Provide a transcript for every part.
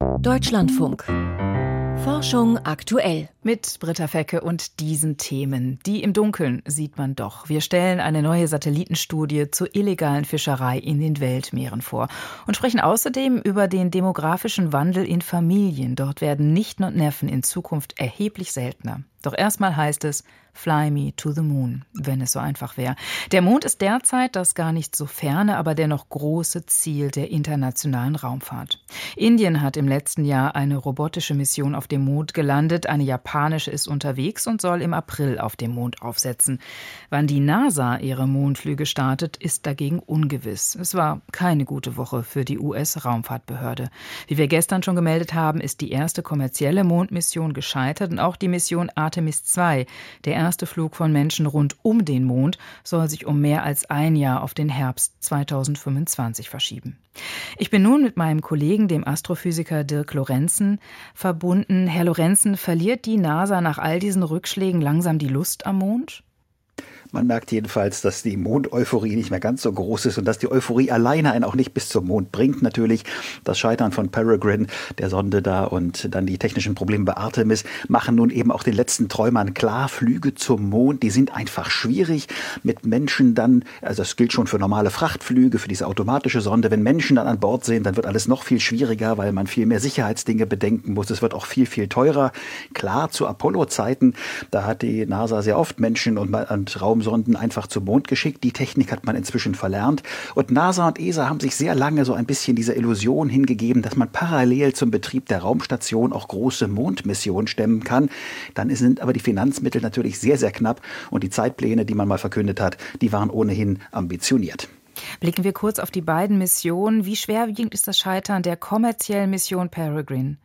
Deutschlandfunk. Forschung aktuell. Mit Britta Fecke und diesen Themen. Die im Dunkeln sieht man doch. Wir stellen eine neue Satellitenstudie zur illegalen Fischerei in den Weltmeeren vor und sprechen außerdem über den demografischen Wandel in Familien. Dort werden Nichten und Neffen in Zukunft erheblich seltener. Doch erstmal heißt es Fly me to the moon, wenn es so einfach wäre. Der Mond ist derzeit das gar nicht so ferne, aber dennoch große Ziel der internationalen Raumfahrt. Indien hat im letzten Jahr eine robotische Mission auf dem Mond gelandet, eine japanische ist unterwegs und soll im April auf dem Mond aufsetzen. Wann die NASA ihre Mondflüge startet, ist dagegen ungewiss. Es war keine gute Woche für die US-Raumfahrtbehörde. Wie wir gestern schon gemeldet haben, ist die erste kommerzielle Mondmission gescheitert und auch die Mission Artemis II, der erste Flug von Menschen rund um den Mond, soll sich um mehr als ein Jahr auf den Herbst 2025 verschieben. Ich bin nun mit meinem Kollegen, dem Astrophysiker Dirk Lorenzen, verbunden. Herr Lorenzen, verliert die NASA nach all diesen Rückschlägen langsam die Lust am Mond? Man merkt jedenfalls, dass die Mondeuphorie nicht mehr ganz so groß ist und dass die Euphorie alleine einen auch nicht bis zum Mond bringt. Natürlich das Scheitern von Peregrine, der Sonde da und dann die technischen Probleme bei Artemis machen nun eben auch den letzten Träumern klar, Flüge zum Mond, die sind einfach schwierig mit Menschen dann, also das gilt schon für normale Frachtflüge, für diese automatische Sonde, wenn Menschen dann an Bord sind, dann wird alles noch viel schwieriger, weil man viel mehr Sicherheitsdinge bedenken muss. Es wird auch viel, viel teurer. Klar, zu Apollo-Zeiten, da hat die NASA sehr oft Menschen und, und Raum Raumsonden einfach zum Mond geschickt. Die Technik hat man inzwischen verlernt. Und NASA und ESA haben sich sehr lange so ein bisschen dieser Illusion hingegeben, dass man parallel zum Betrieb der Raumstation auch große Mondmissionen stemmen kann. Dann sind aber die Finanzmittel natürlich sehr, sehr knapp und die Zeitpläne, die man mal verkündet hat, die waren ohnehin ambitioniert. Blicken wir kurz auf die beiden Missionen. Wie schwerwiegend ist das Scheitern der kommerziellen Mission Peregrine?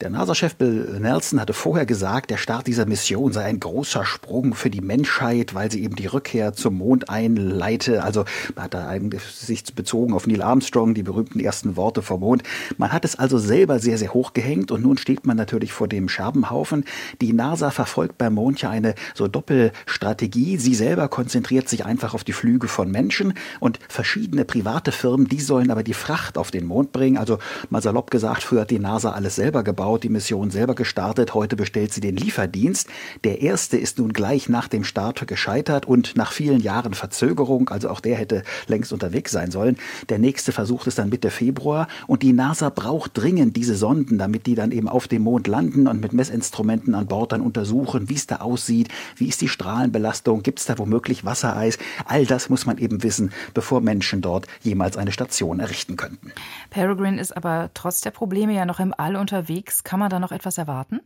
Der NASA-Chef Bill Nelson hatte vorher gesagt, der Start dieser Mission sei ein großer Sprung für die Menschheit, weil sie eben die Rückkehr zum Mond einleite. Also man hat da eigentlich sich bezogen auf Neil Armstrong, die berühmten ersten Worte vom Mond. Man hat es also selber sehr, sehr hoch gehängt und nun steht man natürlich vor dem Scherbenhaufen. Die NASA verfolgt beim Mond ja eine so Doppelstrategie. Sie selber konzentriert sich einfach auf die Flüge von Menschen und verschiedene private Firmen, die sollen aber die Fracht auf den Mond bringen. Also mal salopp gesagt, früher hat die NASA alles selber gebaut aufgebaut, die Mission selber gestartet. Heute bestellt sie den Lieferdienst. Der erste ist nun gleich nach dem Start gescheitert und nach vielen Jahren Verzögerung, also auch der hätte längst unterwegs sein sollen. Der nächste versucht es dann Mitte Februar und die NASA braucht dringend diese Sonden, damit die dann eben auf dem Mond landen und mit Messinstrumenten an Bord dann untersuchen, wie es da aussieht, wie ist die Strahlenbelastung, gibt es da womöglich Wassereis. All das muss man eben wissen, bevor Menschen dort jemals eine Station errichten könnten. Peregrine ist aber trotz der Probleme ja noch im All unterwegs. Kann man da noch etwas erwarten?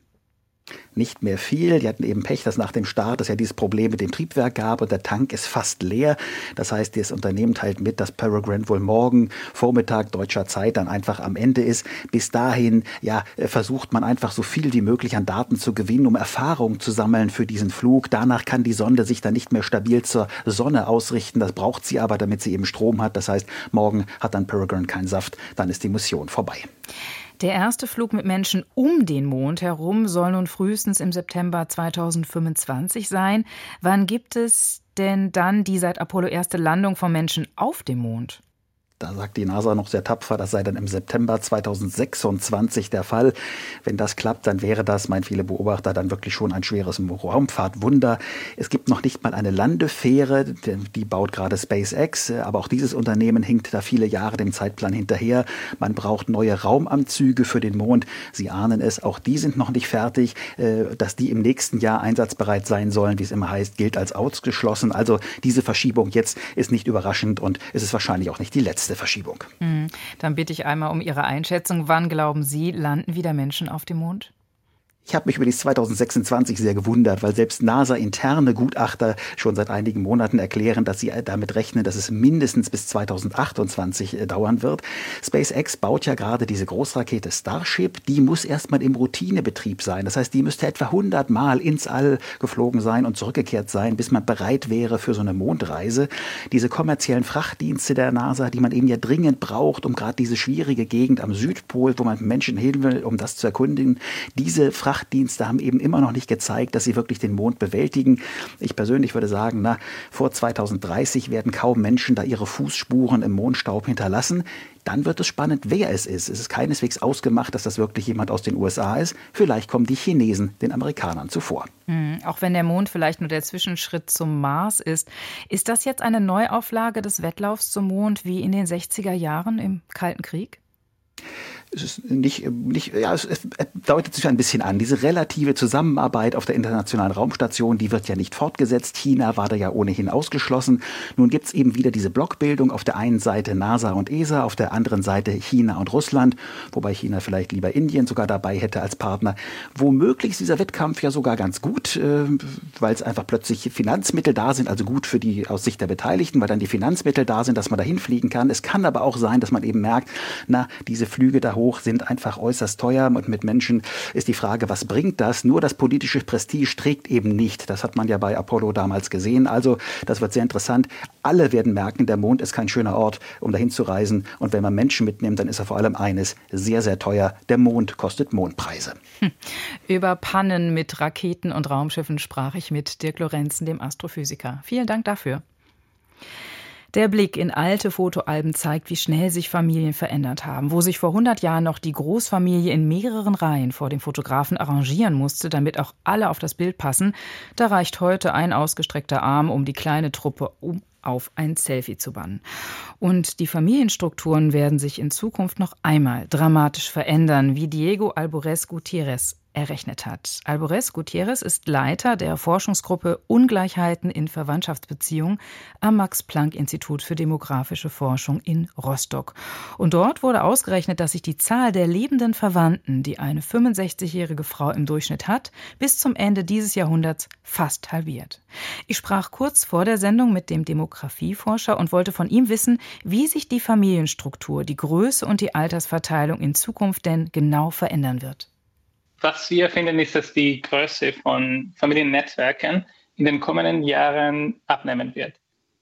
nicht mehr viel. Die hatten eben Pech, dass nach dem Start es ja dieses Problem mit dem Triebwerk gab und der Tank ist fast leer. Das heißt, das Unternehmen teilt mit, dass Peregrine wohl morgen Vormittag deutscher Zeit dann einfach am Ende ist. Bis dahin, ja, versucht man einfach so viel wie möglich an Daten zu gewinnen, um Erfahrung zu sammeln für diesen Flug. Danach kann die Sonde sich dann nicht mehr stabil zur Sonne ausrichten. Das braucht sie aber, damit sie eben Strom hat. Das heißt, morgen hat dann Peregrine keinen Saft. Dann ist die Mission vorbei. Der erste Flug mit Menschen um den Mond herum soll nun frühestens im September 2025 sein. Wann gibt es denn dann die seit Apollo erste Landung von Menschen auf dem Mond? Da sagt die NASA noch sehr tapfer, das sei dann im September 2026 der Fall. Wenn das klappt, dann wäre das, meinen viele Beobachter, dann wirklich schon ein schweres Raumfahrtwunder. Es gibt noch nicht mal eine Landefähre, die baut gerade SpaceX, aber auch dieses Unternehmen hinkt da viele Jahre dem Zeitplan hinterher. Man braucht neue Raumanzüge für den Mond. Sie ahnen es, auch die sind noch nicht fertig. Äh, dass die im nächsten Jahr einsatzbereit sein sollen, wie es immer heißt, gilt als ausgeschlossen. Also diese Verschiebung jetzt ist nicht überraschend und es ist wahrscheinlich auch nicht die letzte letzte Verschiebung. Hm. Dann bitte ich einmal um Ihre Einschätzung. Wann glauben Sie, landen wieder Menschen auf dem Mond? Ich habe mich über die 2026 sehr gewundert, weil selbst NASA-interne Gutachter schon seit einigen Monaten erklären, dass sie damit rechnen, dass es mindestens bis 2028 äh, dauern wird. SpaceX baut ja gerade diese Großrakete Starship. Die muss erstmal im Routinebetrieb sein. Das heißt, die müsste etwa 100 Mal ins All geflogen sein und zurückgekehrt sein, bis man bereit wäre für so eine Mondreise. Diese kommerziellen Frachtdienste der NASA, die man eben ja dringend braucht, um gerade diese schwierige Gegend am Südpol, wo man Menschen hin will, um das zu erkundigen, diese Fracht Frachtdienste haben eben immer noch nicht gezeigt, dass sie wirklich den Mond bewältigen. Ich persönlich würde sagen, na, vor 2030 werden kaum Menschen da ihre Fußspuren im Mondstaub hinterlassen dann wird es spannend, wer es ist. Es ist keineswegs ausgemacht, dass das wirklich jemand aus den USA ist. Vielleicht kommen die Chinesen den Amerikanern zuvor. Hm, auch wenn der Mond vielleicht nur der Zwischenschritt zum Mars ist. Ist das jetzt eine Neuauflage des Wettlaufs zum Mond wie in den 60er Jahren im Kalten Krieg? Es nicht, nicht ja, es, es deutet sich ein bisschen an. Diese relative Zusammenarbeit auf der internationalen Raumstation, die wird ja nicht fortgesetzt. China war da ja ohnehin ausgeschlossen. Nun gibt's eben wieder diese Blockbildung. Auf der einen Seite NASA und ESA, auf der anderen Seite China und Russland, wobei China vielleicht lieber Indien sogar dabei hätte als Partner. Womöglich ist dieser Wettkampf ja sogar ganz gut, äh, weil es einfach plötzlich Finanzmittel da sind, also gut für die aus Sicht der Beteiligten, weil dann die Finanzmittel da sind, dass man dahin fliegen kann. Es kann aber auch sein, dass man eben merkt, na, diese Flüge da hoch hoch, sind einfach äußerst teuer und mit Menschen ist die Frage, was bringt das? Nur das politische Prestige trägt eben nicht. Das hat man ja bei Apollo damals gesehen. Also das wird sehr interessant. Alle werden merken, der Mond ist kein schöner Ort, um dahin zu reisen. Und wenn man Menschen mitnimmt, dann ist er vor allem eines, sehr, sehr teuer. Der Mond kostet Mondpreise. Hm. Über Pannen mit Raketen und Raumschiffen sprach ich mit Dirk Lorenzen, dem Astrophysiker. Vielen Dank dafür. Der Blick in alte Fotoalben zeigt, wie schnell sich Familien verändert haben. Wo sich vor 100 Jahren noch die Großfamilie in mehreren Reihen vor dem Fotografen arrangieren musste, damit auch alle auf das Bild passen, da reicht heute ein ausgestreckter Arm, um die kleine Truppe um auf ein Selfie zu bannen. Und die Familienstrukturen werden sich in Zukunft noch einmal dramatisch verändern, wie Diego Alvarez Gutierrez errechnet hat. Alvarez Gutierrez ist Leiter der Forschungsgruppe Ungleichheiten in Verwandtschaftsbeziehungen am Max-Planck-Institut für demografische Forschung in Rostock. Und dort wurde ausgerechnet, dass sich die Zahl der lebenden Verwandten, die eine 65-jährige Frau im Durchschnitt hat, bis zum Ende dieses Jahrhunderts fast halbiert. Ich sprach kurz vor der Sendung mit dem Demografieforscher und wollte von ihm wissen, wie sich die Familienstruktur, die Größe und die Altersverteilung in Zukunft denn genau verändern wird. Was wir finden, ist, dass die Größe von Familiennetzwerken in den kommenden Jahren abnehmen wird.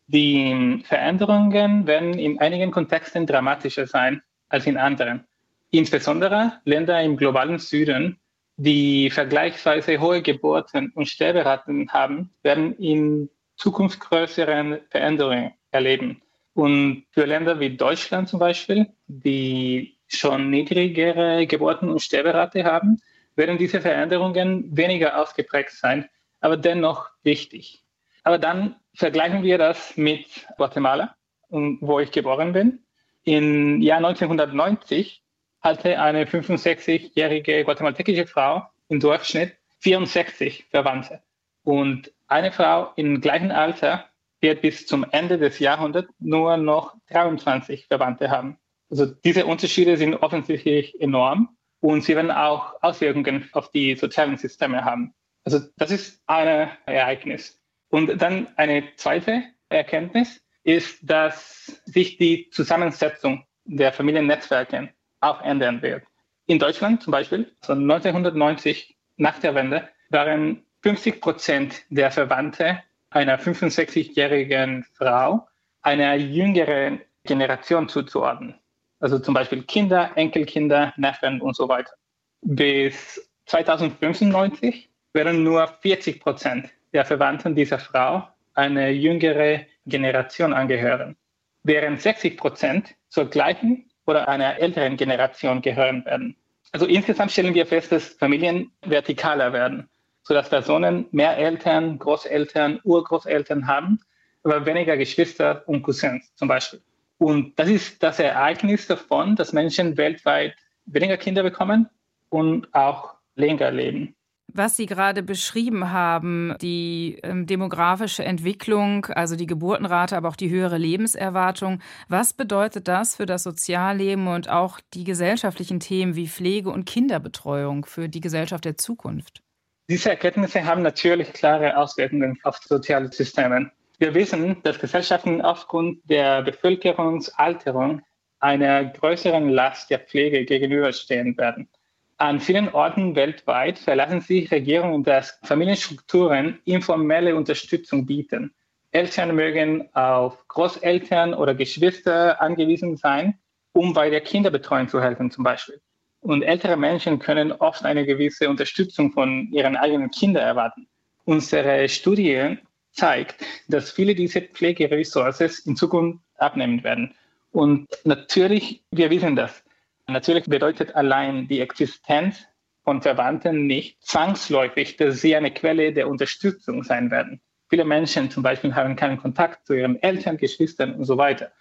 Die Veränderungen werden in einigen Kontexten dramatischer sein als in anderen. Insbesondere Länder im globalen Süden, die vergleichsweise hohe Geburten- und Sterberaten haben, werden in Zukunft größeren Veränderungen erleben. Und für Länder wie Deutschland zum Beispiel, die schon niedrigere Geburten- und Sterberate haben, werden diese Veränderungen weniger ausgeprägt sein, aber dennoch wichtig. Aber dann vergleichen wir das mit Guatemala, wo ich geboren bin. Im Jahr 1990 hatte eine 65-jährige guatemaltekische Frau im Durchschnitt 64 Verwandte. Und eine Frau im gleichen Alter wird bis zum Ende des Jahrhunderts nur noch 23 Verwandte haben. Also diese Unterschiede sind offensichtlich enorm und sie werden auch Auswirkungen auf die sozialen Systeme haben. Also das ist ein Ereignis. Und dann eine zweite Erkenntnis ist, dass sich die Zusammensetzung der Familiennetzwerke auch ändern wird. In Deutschland zum Beispiel, also 1990 nach der Wende, waren 50 Prozent der Verwandte einer 65-jährigen Frau einer jüngeren Generation zuzuordnen also zum Beispiel Kinder, Enkelkinder, Neffen und so weiter. Bis 2095 werden nur 40 Prozent der Verwandten dieser Frau eine jüngere Generation angehören, während 60 Prozent zur gleichen oder einer älteren Generation gehören werden. Also insgesamt stellen wir fest, dass Familien vertikaler werden, sodass Personen mehr Eltern, Großeltern, Urgroßeltern haben, aber weniger Geschwister und Cousins zum Beispiel. Und das ist das Ereignis davon, dass Menschen weltweit weniger Kinder bekommen und auch länger leben. Was Sie gerade beschrieben haben, die ähm, demografische Entwicklung, also die Geburtenrate, aber auch die höhere Lebenserwartung, was bedeutet das für das Sozialleben und auch die gesellschaftlichen Themen wie Pflege und Kinderbetreuung für die Gesellschaft der Zukunft? Diese Erkenntnisse haben natürlich klare Auswirkungen auf soziale Systeme. Wir wissen, dass Gesellschaften aufgrund der Bevölkerungsalterung einer größeren Last der Pflege gegenüberstehen werden. An vielen Orten weltweit verlassen sich Regierungen, dass Familienstrukturen informelle Unterstützung bieten. Eltern mögen auf Großeltern oder Geschwister angewiesen sein, um bei der Kinderbetreuung zu helfen zum Beispiel. Und ältere Menschen können oft eine gewisse Unterstützung von ihren eigenen Kindern erwarten. Unsere Studie zeigt, dass viele dieser Pflegeresources in Zukunft abnehmen werden. Und natürlich, wir wissen das. Natürlich bedeutet allein die Existenz von Verwandten nicht zwangsläufig, dass sie eine Quelle der Unterstützung sein werden. Viele Menschen zum Beispiel haben keinen Kontakt zu ihren Eltern, Geschwistern und so weiter.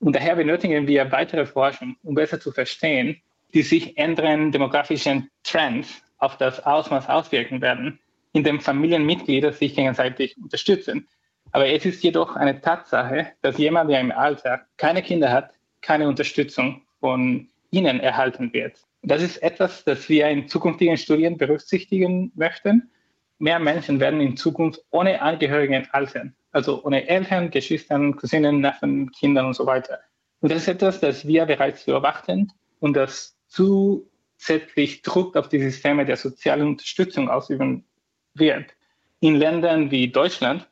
Und daher benötigen wir weitere Forschung, um besser zu verstehen, die sich ändernden demografischen Trends auf das Ausmaß auswirken werden, in dem Familienmitglieder sich gegenseitig unterstützen. Aber es ist jedoch eine Tatsache, dass jemand, der im Alter keine Kinder hat, keine Unterstützung von ihnen erhalten wird. Das ist etwas, das wir in zukünftigen Studien berücksichtigen möchten. Mehr Menschen werden in Zukunft ohne Angehörigen altern, also ohne Eltern, Geschwistern, Cousinen, Neffen, Kinder und so weiter. Und das ist etwas, das wir bereits beobachten und das zusätzlich Druck auf die Systeme der sozialen Unterstützung ausüben wird. In Ländern wie Deutschland,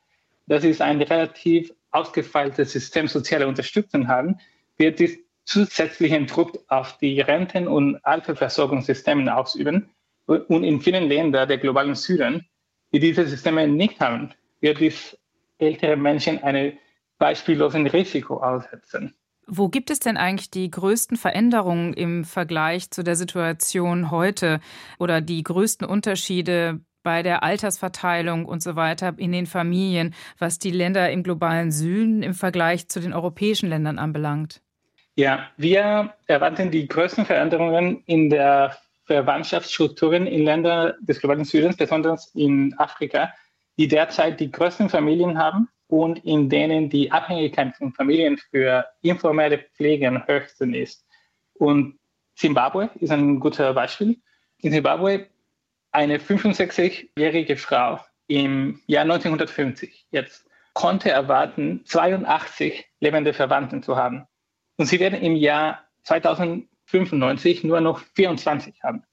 das ist ein relativ ausgefeiltes System sozialer Unterstützung haben, wird dies zusätzlichen Druck auf die Renten- und Altersversorgungssysteme ausüben. Und in vielen Ländern der globalen Süden, die diese Systeme nicht haben, wird dies ältere Menschen einem beispiellosen Risiko aussetzen. Wo gibt es denn eigentlich die größten Veränderungen im Vergleich zu der Situation heute oder die größten Unterschiede bei der Altersverteilung und so weiter in den Familien, was die Länder im globalen Süden im Vergleich zu den europäischen Ländern anbelangt? Ja, wir erwarten die größten Veränderungen in der Verwandtschaftsstrukturen in Ländern des globalen Südens, besonders in Afrika, die derzeit die größten Familien haben und in denen die Abhängigkeit von Familien für informelle Pflege am höchsten ist. Und Zimbabwe ist ein guter Beispiel. In Zimbabwe eine 65-jährige Frau im Jahr 1950 jetzt konnte erwarten, 82 lebende Verwandten zu haben. Und sie werden im Jahr 2095 nur noch 24 haben.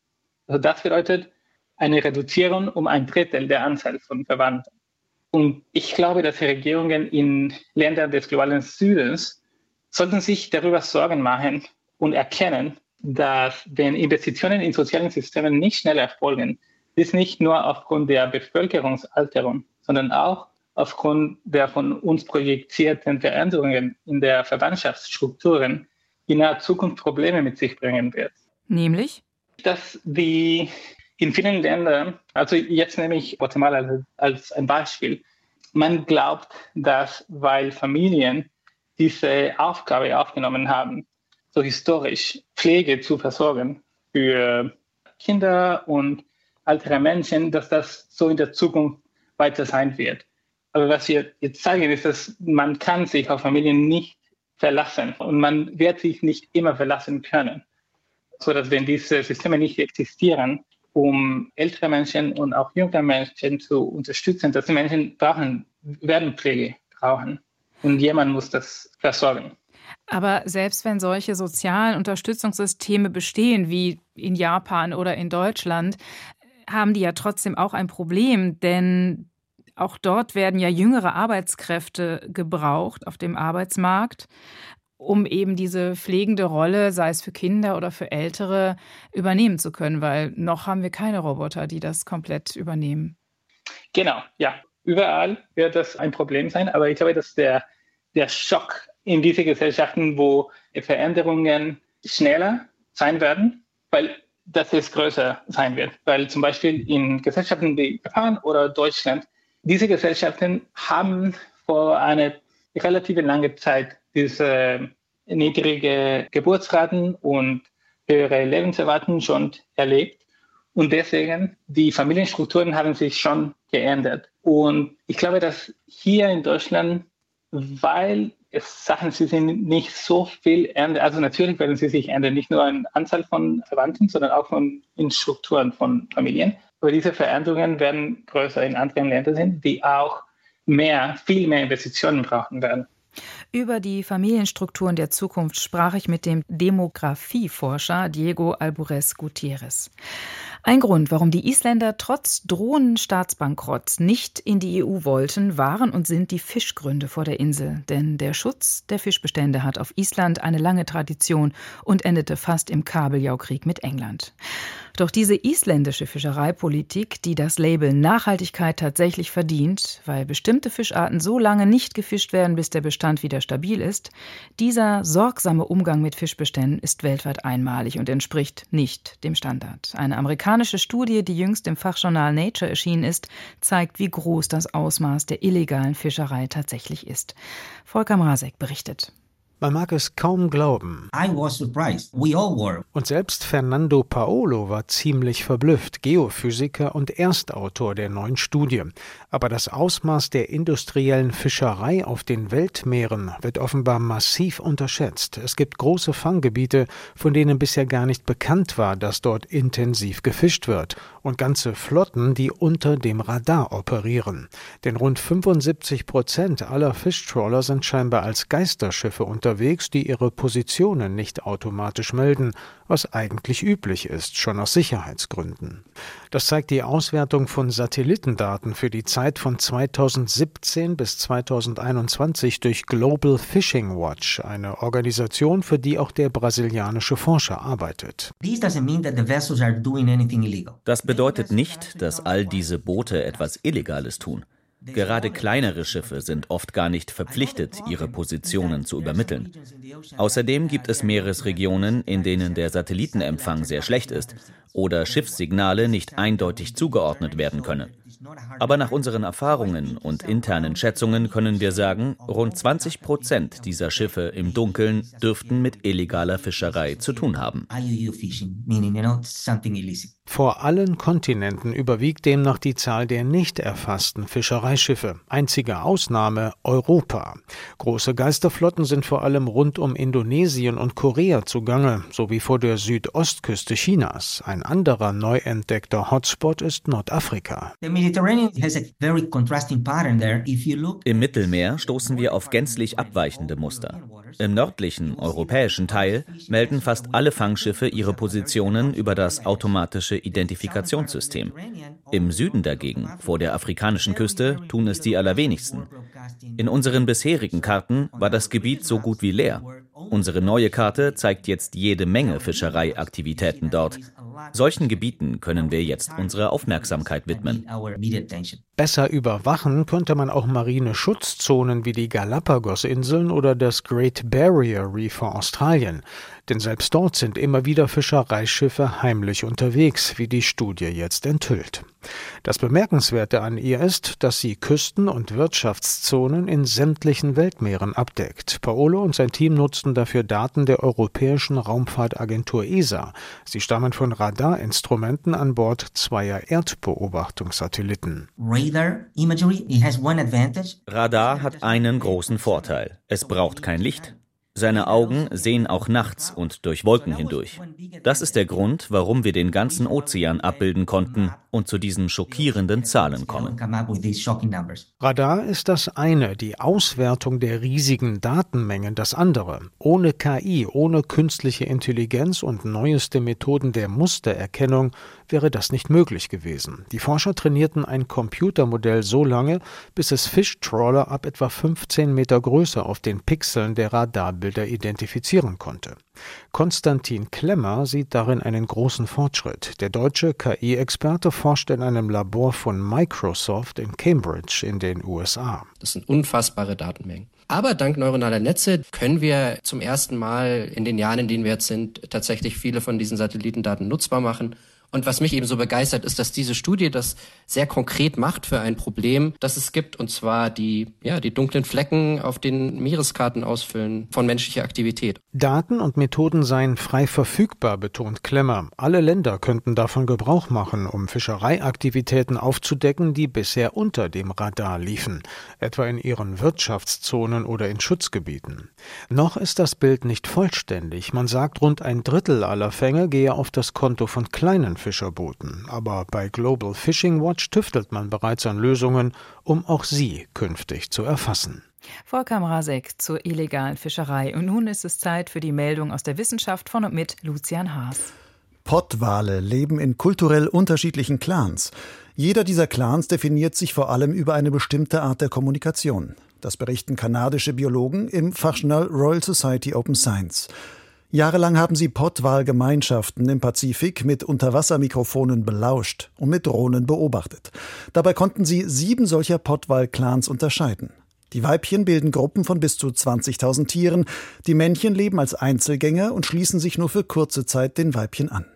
Also das bedeutet eine Reduzierung um ein Drittel der Anzahl von Verwandten. Und ich glaube, dass die Regierungen in Ländern des globalen Südens sollten sich darüber Sorgen machen und erkennen, dass wenn Investitionen in sozialen Systemen nicht schnell erfolgen, dies nicht nur aufgrund der Bevölkerungsalterung, sondern auch aufgrund der von uns projizierten Veränderungen in der Verwandtschaftsstrukturen in naher Zukunft Probleme mit sich bringen wird. Nämlich? Dass die in vielen Ländern, also jetzt nehme ich Guatemala als ein Beispiel, man glaubt, dass weil Familien diese Aufgabe aufgenommen haben, so historisch Pflege zu versorgen für Kinder und ältere Menschen, dass das so in der Zukunft weiter sein wird. Aber was wir jetzt zeigen, ist, dass man kann sich auf Familien nicht verlassen und man wird sich nicht immer verlassen können. So dass wenn diese Systeme nicht existieren, um ältere Menschen und auch jüngere Menschen zu unterstützen, dass die Menschen brauchen, werden Pflege brauchen. Und jemand muss das versorgen. Aber selbst wenn solche sozialen Unterstützungssysteme bestehen, wie in Japan oder in Deutschland, haben die ja trotzdem auch ein Problem, denn auch dort werden ja jüngere Arbeitskräfte gebraucht auf dem Arbeitsmarkt, um eben diese pflegende Rolle, sei es für Kinder oder für Ältere, übernehmen zu können, weil noch haben wir keine Roboter, die das komplett übernehmen. Genau, ja. Überall wird das ein Problem sein, aber ich glaube, dass der, der Schock in diese Gesellschaften, wo Veränderungen schneller sein werden, weil das es größer sein wird. Weil zum Beispiel in Gesellschaften wie Japan oder Deutschland diese Gesellschaften haben vor einer relativ langen Zeit diese niedrige Geburtsraten und höhere Lebenserwartung schon erlebt. Und deswegen, die Familienstrukturen haben sich schon geändert. Und ich glaube, dass hier in Deutschland, weil es Sachen, sie sind nicht so viel ändern. Also natürlich werden sie sich ändern, nicht nur in Anzahl von Verwandten, sondern auch von, in Strukturen von Familien. Aber diese Veränderungen werden größer in anderen Ländern sind, die auch mehr, viel mehr Investitionen brauchen werden. Über die Familienstrukturen der Zukunft sprach ich mit dem Demografieforscher Diego Albures Gutierrez. Ein Grund, warum die Isländer trotz drohenden Staatsbankrotts nicht in die EU wollten, waren und sind die Fischgründe vor der Insel. Denn der Schutz der Fischbestände hat auf Island eine lange Tradition und endete fast im Kabeljaukrieg mit England. Doch diese isländische Fischereipolitik, die das Label Nachhaltigkeit tatsächlich verdient, weil bestimmte Fischarten so lange nicht gefischt werden, bis der Bestand wieder stabil ist, dieser sorgsame Umgang mit Fischbeständen ist weltweit einmalig und entspricht nicht dem Standard. Eine amerikanische Studie, die jüngst im Fachjournal Nature erschienen ist, zeigt, wie groß das Ausmaß der illegalen Fischerei tatsächlich ist. Volker Mrazek berichtet. Man mag es kaum glauben. Und selbst Fernando Paolo war ziemlich verblüfft, Geophysiker und Erstautor der neuen Studie. Aber das Ausmaß der industriellen Fischerei auf den Weltmeeren wird offenbar massiv unterschätzt. Es gibt große Fanggebiete, von denen bisher gar nicht bekannt war, dass dort intensiv gefischt wird. Und ganze Flotten, die unter dem Radar operieren. Denn rund 75 Prozent aller Fischtrawler sind scheinbar als Geisterschiffe unterwegs unterwegs, die ihre Positionen nicht automatisch melden, was eigentlich üblich ist, schon aus Sicherheitsgründen. Das zeigt die Auswertung von Satellitendaten für die Zeit von 2017 bis 2021 durch Global Fishing Watch, eine Organisation, für die auch der brasilianische Forscher arbeitet. Das bedeutet nicht, dass all diese Boote etwas Illegales tun. Gerade kleinere Schiffe sind oft gar nicht verpflichtet, ihre Positionen zu übermitteln. Außerdem gibt es Meeresregionen, in denen der Satellitenempfang sehr schlecht ist oder Schiffssignale nicht eindeutig zugeordnet werden können. Aber nach unseren Erfahrungen und internen Schätzungen können wir sagen, rund 20 Prozent dieser Schiffe im Dunkeln dürften mit illegaler Fischerei zu tun haben. Vor allen Kontinenten überwiegt demnach die Zahl der nicht erfassten Fischereischiffe. Einzige Ausnahme Europa. Große Geisterflotten sind vor allem rund um Indonesien und Korea zugange, sowie vor der Südostküste Chinas. Ein anderer neu entdeckter Hotspot ist Nordafrika. Im Mittelmeer stoßen wir auf gänzlich abweichende Muster. Im nördlichen europäischen Teil melden fast alle Fangschiffe ihre Positionen über das automatische Identifikationssystem. Im Süden dagegen, vor der afrikanischen Küste, tun es die allerwenigsten. In unseren bisherigen Karten war das Gebiet so gut wie leer. Unsere neue Karte zeigt jetzt jede Menge Fischereiaktivitäten dort. Solchen Gebieten können wir jetzt unsere Aufmerksamkeit widmen. Besser überwachen könnte man auch marine Schutzzonen wie die Galapagos-Inseln oder das Great Barrier Reef vor Australien. Denn selbst dort sind immer wieder Fischereischiffe heimlich unterwegs, wie die Studie jetzt enthüllt. Das Bemerkenswerte an ihr ist, dass sie Küsten- und Wirtschaftszonen in sämtlichen Weltmeeren abdeckt. Paolo und sein Team nutzten dafür Daten der Europäischen Raumfahrtagentur ESA. Sie stammen von Radarinstrumenten an Bord zweier Erdbeobachtungssatelliten. Radar hat einen großen Vorteil. Es braucht kein Licht. Seine Augen sehen auch nachts und durch Wolken hindurch. Das ist der Grund, warum wir den ganzen Ozean abbilden konnten und zu diesen schockierenden Zahlen kommen. Radar ist das eine, die Auswertung der riesigen Datenmengen das andere. Ohne KI, ohne künstliche Intelligenz und neueste Methoden der Mustererkennung wäre das nicht möglich gewesen. Die Forscher trainierten ein Computermodell so lange, bis es Fischtrawler ab etwa 15 Meter Größe auf den Pixeln der Radarbilder identifizieren konnte. Konstantin Klemmer sieht darin einen großen Fortschritt. Der deutsche KI-Experte forscht in einem Labor von Microsoft in Cambridge in den USA. Das sind unfassbare Datenmengen. Aber dank neuronaler Netze können wir zum ersten Mal in den Jahren, in denen wir jetzt sind, tatsächlich viele von diesen Satellitendaten nutzbar machen und was mich eben so begeistert, ist, dass diese Studie das sehr konkret macht für ein Problem, das es gibt, und zwar die, ja, die dunklen Flecken auf den Meereskarten ausfüllen von menschlicher Aktivität. Daten und Methoden seien frei verfügbar, betont Klemmer. Alle Länder könnten davon Gebrauch machen, um Fischereiaktivitäten aufzudecken, die bisher unter dem Radar liefen, etwa in ihren Wirtschaftszonen oder in Schutzgebieten. Noch ist das Bild nicht vollständig. Man sagt, rund ein Drittel aller Fänge gehe auf das Konto von kleinen Fischerbooten, aber bei Global Fishing Watch tüftelt man bereits an Lösungen, um auch sie künftig zu erfassen. Volker Mrazek zur illegalen Fischerei. Und nun ist es Zeit für die Meldung aus der Wissenschaft von und mit Lucian Haas. Pottwale leben in kulturell unterschiedlichen Clans. Jeder dieser Clans definiert sich vor allem über eine bestimmte Art der Kommunikation. Das berichten kanadische Biologen im Fachjournal Royal Society Open Science. Jahrelang haben sie Pottwalgemeinschaften im Pazifik mit Unterwassermikrofonen belauscht und mit Drohnen beobachtet. Dabei konnten sie sieben solcher Pottwal-Clans unterscheiden. Die Weibchen bilden Gruppen von bis zu 20.000 Tieren, die Männchen leben als Einzelgänger und schließen sich nur für kurze Zeit den Weibchen an.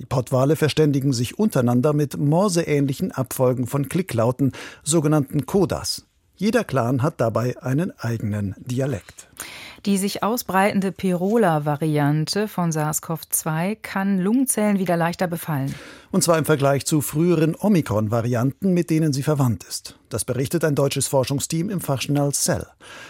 Die Pottwale verständigen sich untereinander mit morseähnlichen Abfolgen von Klicklauten, sogenannten Kodas. Jeder Clan hat dabei einen eigenen Dialekt. Die sich ausbreitende Pirola-Variante von SARS-CoV-2 kann Lungenzellen wieder leichter befallen. Und zwar im Vergleich zu früheren Omikron-Varianten, mit denen sie verwandt ist. Das berichtet ein deutsches Forschungsteam im Fachjournal Cell.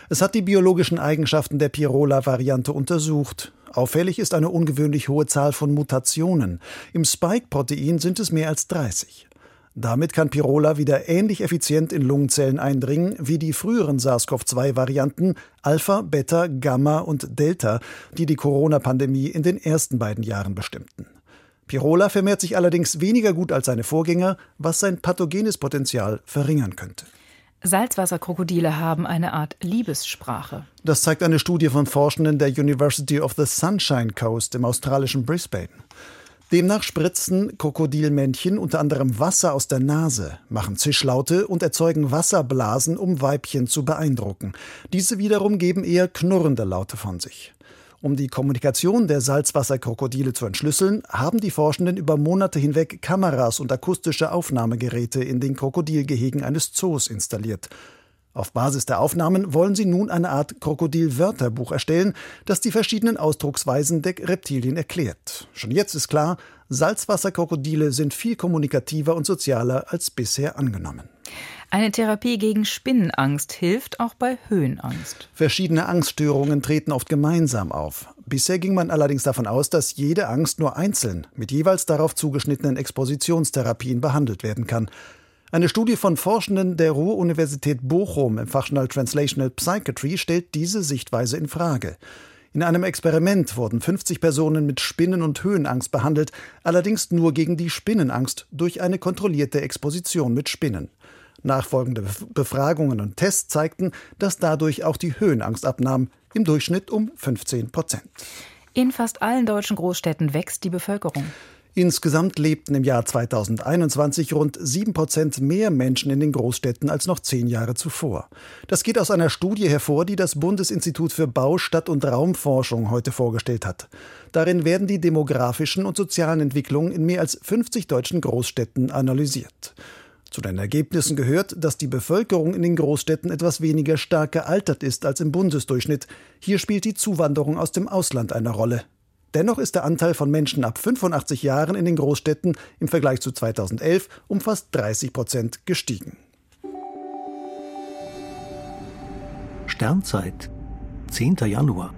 Es hat die biologischen Eigenschaften der Pirola-Variante untersucht. Auffällig ist eine ungewöhnlich hohe Zahl von Mutationen. Im Spike-Protein sind es mehr als 30. Damit kann Pirola wieder ähnlich effizient in Lungenzellen eindringen wie die früheren SARS-CoV-2-Varianten Alpha, Beta, Gamma und Delta, die die Corona-Pandemie in den ersten beiden Jahren bestimmten. Pirola vermehrt sich allerdings weniger gut als seine Vorgänger, was sein pathogenes Potenzial verringern könnte. Salzwasserkrokodile haben eine Art Liebessprache. Das zeigt eine Studie von Forschenden der University of the Sunshine Coast im australischen Brisbane. Demnach spritzen Krokodilmännchen unter anderem Wasser aus der Nase, machen Zischlaute und erzeugen Wasserblasen, um Weibchen zu beeindrucken. Diese wiederum geben eher knurrende Laute von sich. Um die Kommunikation der Salzwasserkrokodile zu entschlüsseln, haben die Forschenden über Monate hinweg Kameras und akustische Aufnahmegeräte in den Krokodilgehegen eines Zoos installiert. Auf Basis der Aufnahmen wollen sie nun eine Art Krokodil-Wörterbuch erstellen, das die verschiedenen Ausdrucksweisen der Reptilien erklärt. Schon jetzt ist klar, Salzwasserkrokodile sind viel kommunikativer und sozialer als bisher angenommen. Eine Therapie gegen Spinnenangst hilft auch bei Höhenangst. Verschiedene Angststörungen treten oft gemeinsam auf. Bisher ging man allerdings davon aus, dass jede Angst nur einzeln mit jeweils darauf zugeschnittenen Expositionstherapien behandelt werden kann. Eine Studie von Forschenden der Ruhr-Universität Bochum im Fachjournal Translational Psychiatry stellt diese Sichtweise in Frage. In einem Experiment wurden 50 Personen mit Spinnen- und Höhenangst behandelt, allerdings nur gegen die Spinnenangst durch eine kontrollierte Exposition mit Spinnen. Nachfolgende Befragungen und Tests zeigten, dass dadurch auch die Höhenangst abnahm, im Durchschnitt um 15 Prozent. In fast allen deutschen Großstädten wächst die Bevölkerung. Insgesamt lebten im Jahr 2021 rund sieben Prozent mehr Menschen in den Großstädten als noch zehn Jahre zuvor. Das geht aus einer Studie hervor, die das Bundesinstitut für Bau, Stadt- und Raumforschung heute vorgestellt hat. Darin werden die demografischen und sozialen Entwicklungen in mehr als 50 deutschen Großstädten analysiert. Zu den Ergebnissen gehört, dass die Bevölkerung in den Großstädten etwas weniger stark gealtert ist als im Bundesdurchschnitt. Hier spielt die Zuwanderung aus dem Ausland eine Rolle. Dennoch ist der Anteil von Menschen ab 85 Jahren in den Großstädten im Vergleich zu 2011 um fast 30 Prozent gestiegen. Sternzeit, 10. Januar,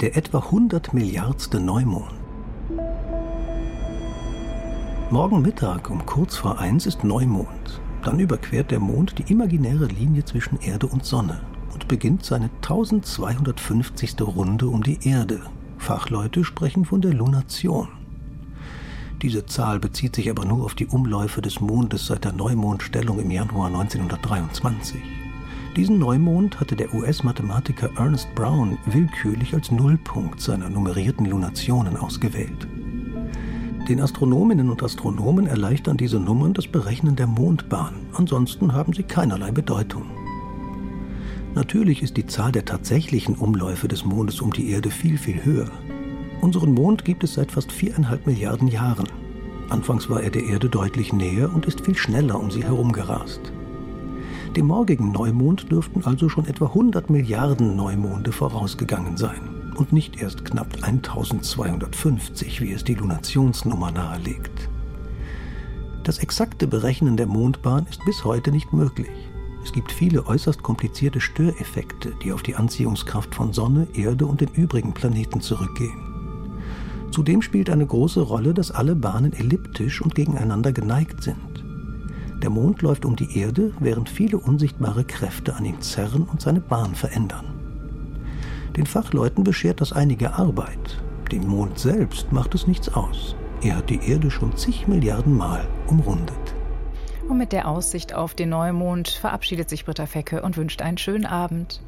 der etwa 100 Milliardste Neumond. Morgen Mittag um kurz vor eins ist Neumond. Dann überquert der Mond die imaginäre Linie zwischen Erde und Sonne und beginnt seine 1250. Runde um die Erde Fachleute sprechen von der Lunation. Diese Zahl bezieht sich aber nur auf die Umläufe des Mondes seit der Neumondstellung im Januar 1923. Diesen Neumond hatte der US-Mathematiker Ernest Brown willkürlich als Nullpunkt seiner nummerierten Lunationen ausgewählt. Den Astronominnen und Astronomen erleichtern diese Nummern das Berechnen der Mondbahn, ansonsten haben sie keinerlei Bedeutung. Natürlich ist die Zahl der tatsächlichen Umläufe des Mondes um die Erde viel, viel höher. Unseren Mond gibt es seit fast viereinhalb Milliarden Jahren. Anfangs war er der Erde deutlich näher und ist viel schneller um sie herum gerast. Dem morgigen Neumond dürften also schon etwa 100 Milliarden Neumonde vorausgegangen sein und nicht erst knapp 1250, wie es die Lunationsnummer nahelegt. Das exakte Berechnen der Mondbahn ist bis heute nicht möglich. Es gibt viele äußerst komplizierte Störeffekte, die auf die Anziehungskraft von Sonne, Erde und den übrigen Planeten zurückgehen. Zudem spielt eine große Rolle, dass alle Bahnen elliptisch und gegeneinander geneigt sind. Der Mond läuft um die Erde, während viele unsichtbare Kräfte an ihm zerren und seine Bahn verändern. Den Fachleuten beschert das einige Arbeit. Dem Mond selbst macht es nichts aus. Er hat die Erde schon zig Milliarden Mal umrundet. Und mit der Aussicht auf den Neumond verabschiedet sich Britta Fecke und wünscht einen schönen Abend.